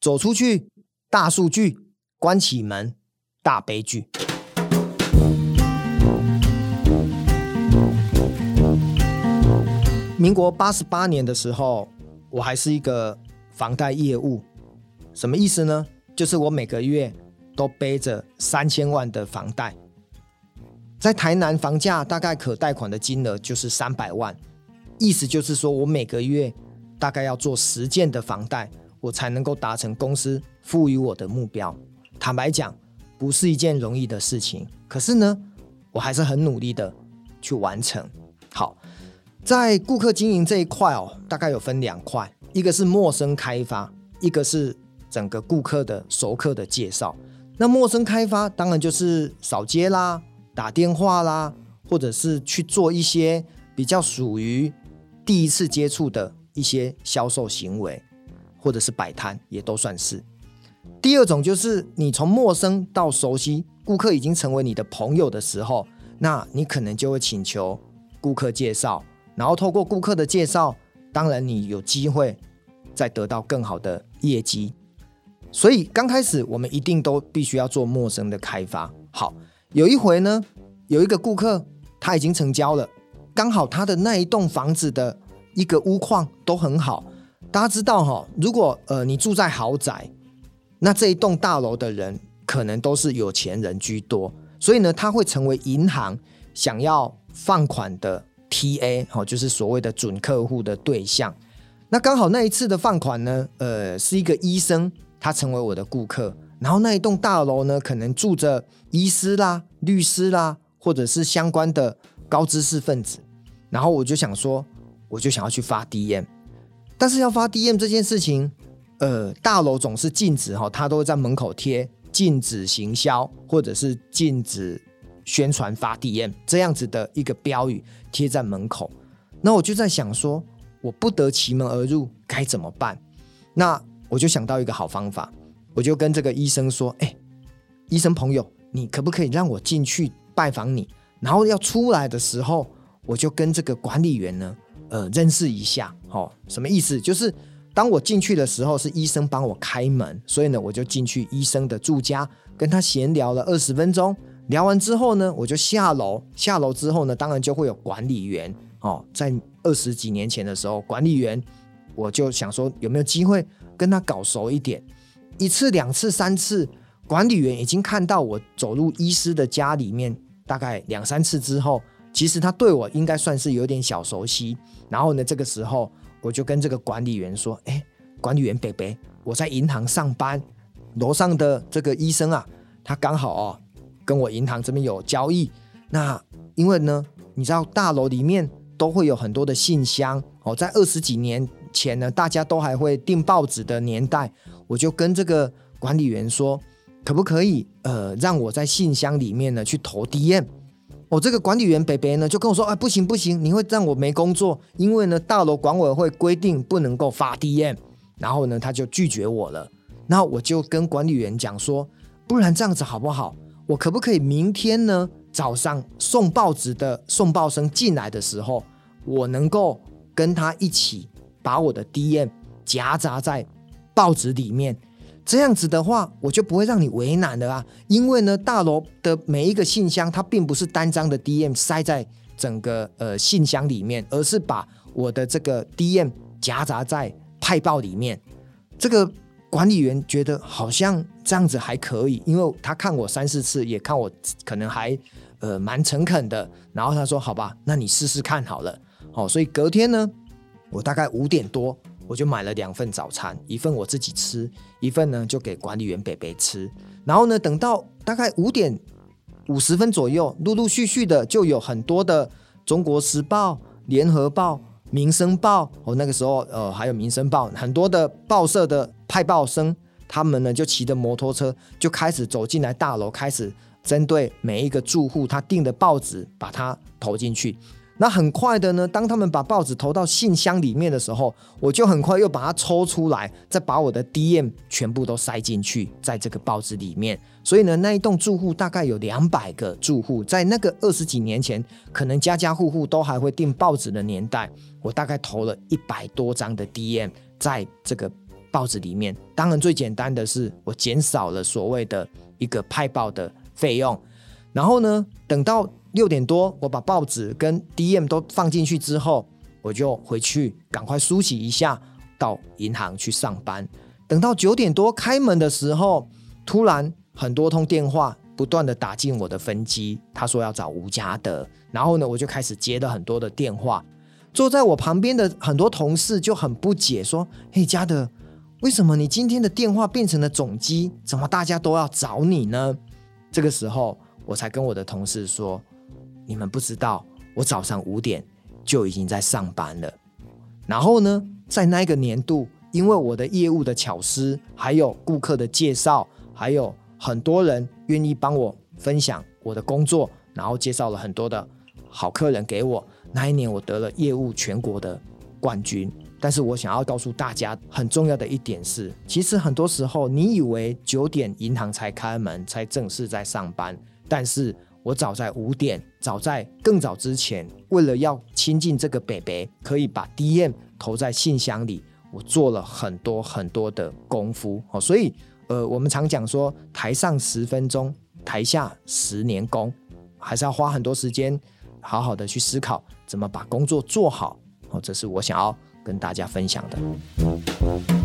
走出去，大数据；关起门，大悲剧。民国八十八年的时候，我还是一个房贷业务，什么意思呢？就是我每个月都背着三千万的房贷，在台南房价大概可贷款的金额就是三百万，意思就是说我每个月大概要做十件的房贷。我才能够达成公司赋予我的目标。坦白讲，不是一件容易的事情。可是呢，我还是很努力的去完成。好，在顾客经营这一块哦，大概有分两块，一个是陌生开发，一个是整个顾客的熟客的介绍。那陌生开发当然就是扫街啦、打电话啦，或者是去做一些比较属于第一次接触的一些销售行为。或者是摆摊也都算是。第二种就是你从陌生到熟悉，顾客已经成为你的朋友的时候，那你可能就会请求顾客介绍，然后透过顾客的介绍，当然你有机会再得到更好的业绩。所以刚开始我们一定都必须要做陌生的开发。好，有一回呢，有一个顾客他已经成交了，刚好他的那一栋房子的一个屋况都很好。大家知道哈，如果呃你住在豪宅，那这一栋大楼的人可能都是有钱人居多，所以呢，他会成为银行想要放款的 TA，哦，就是所谓的准客户的对象。那刚好那一次的放款呢，呃，是一个医生，他成为我的顾客，然后那一栋大楼呢，可能住着医师啦、律师啦，或者是相关的高知识分子，然后我就想说，我就想要去发 DM。但是要发 DM 这件事情，呃，大楼总是禁止哈，他都会在门口贴禁止行销或者是禁止宣传发 DM 这样子的一个标语贴在门口。那我就在想说，我不得其门而入该怎么办？那我就想到一个好方法，我就跟这个医生说：“哎，医生朋友，你可不可以让我进去拜访你？然后要出来的时候，我就跟这个管理员呢。”呃，认识一下，哦，什么意思？就是当我进去的时候，是医生帮我开门，所以呢，我就进去医生的住家，跟他闲聊了二十分钟。聊完之后呢，我就下楼。下楼之后呢，当然就会有管理员哦。在二十几年前的时候，管理员我就想说，有没有机会跟他搞熟一点？一次、两次、三次，管理员已经看到我走入医师的家里面，大概两三次之后。其实他对我应该算是有点小熟悉，然后呢，这个时候我就跟这个管理员说：“哎，管理员北北，我在银行上班，楼上的这个医生啊，他刚好哦跟我银行这边有交易。那因为呢，你知道大楼里面都会有很多的信箱哦，在二十几年前呢，大家都还会订报纸的年代，我就跟这个管理员说，可不可以呃让我在信箱里面呢去投 DM？” 我、这个管理员北北呢，就跟我说：“哎，不行不行，你会让我没工作，因为呢，大楼管委会规定不能够发 DM。”然后呢，他就拒绝我了。然后我就跟管理员讲说：“不然这样子好不好？我可不可以明天呢早上送报纸的送报生进来的时候，我能够跟他一起把我的 DM 夹杂在报纸里面？”这样子的话，我就不会让你为难了啊！因为呢，大楼的每一个信箱，它并不是单张的 DM 塞在整个呃信箱里面，而是把我的这个 DM 夹杂在派报里面。这个管理员觉得好像这样子还可以，因为他看我三四次，也看我可能还呃蛮诚恳的。然后他说：“好吧，那你试试看好了。”好，所以隔天呢，我大概五点多。我就买了两份早餐，一份我自己吃，一份呢就给管理员北北吃。然后呢，等到大概五点五十分左右，陆陆续续的就有很多的《中国时报》、《联合报》、《民生报》哦，那个时候呃还有《民生报》，很多的报社的派报生，他们呢就骑着摩托车就开始走进来大楼，开始针对每一个住户他订的报纸，把它投进去。那很快的呢，当他们把报纸投到信箱里面的时候，我就很快又把它抽出来，再把我的 DM 全部都塞进去，在这个报纸里面。所以呢，那一栋住户大概有两百个住户，在那个二十几年前，可能家家户户都还会订报纸的年代，我大概投了一百多张的 DM 在这个报纸里面。当然最简单的是我减少了所谓的一个派报的费用。然后呢，等到六点多，我把报纸跟 DM 都放进去之后，我就回去赶快梳洗一下，到银行去上班。等到九点多开门的时候，突然很多通电话不断的打进我的分机，他说要找吴家德，然后呢，我就开始接了很多的电话。坐在我旁边的很多同事就很不解，说：“嘿，家德，为什么你今天的电话变成了总机？怎么大家都要找你呢？”这个时候，我才跟我的同事说：“你们不知道，我早上五点就已经在上班了。然后呢，在那个年度。”因为我的业务的巧思，还有顾客的介绍，还有很多人愿意帮我分享我的工作，然后介绍了很多的好客人给我。那一年我得了业务全国的冠军。但是我想要告诉大家很重要的一点是，其实很多时候你以为九点银行才开门，才正式在上班，但是我早在五点，早在更早之前，为了要亲近这个北北，可以把 DM 投在信箱里。我做了很多很多的功夫哦，所以呃，我们常讲说，台上十分钟，台下十年功，还是要花很多时间，好好的去思考怎么把工作做好哦，这是我想要跟大家分享的。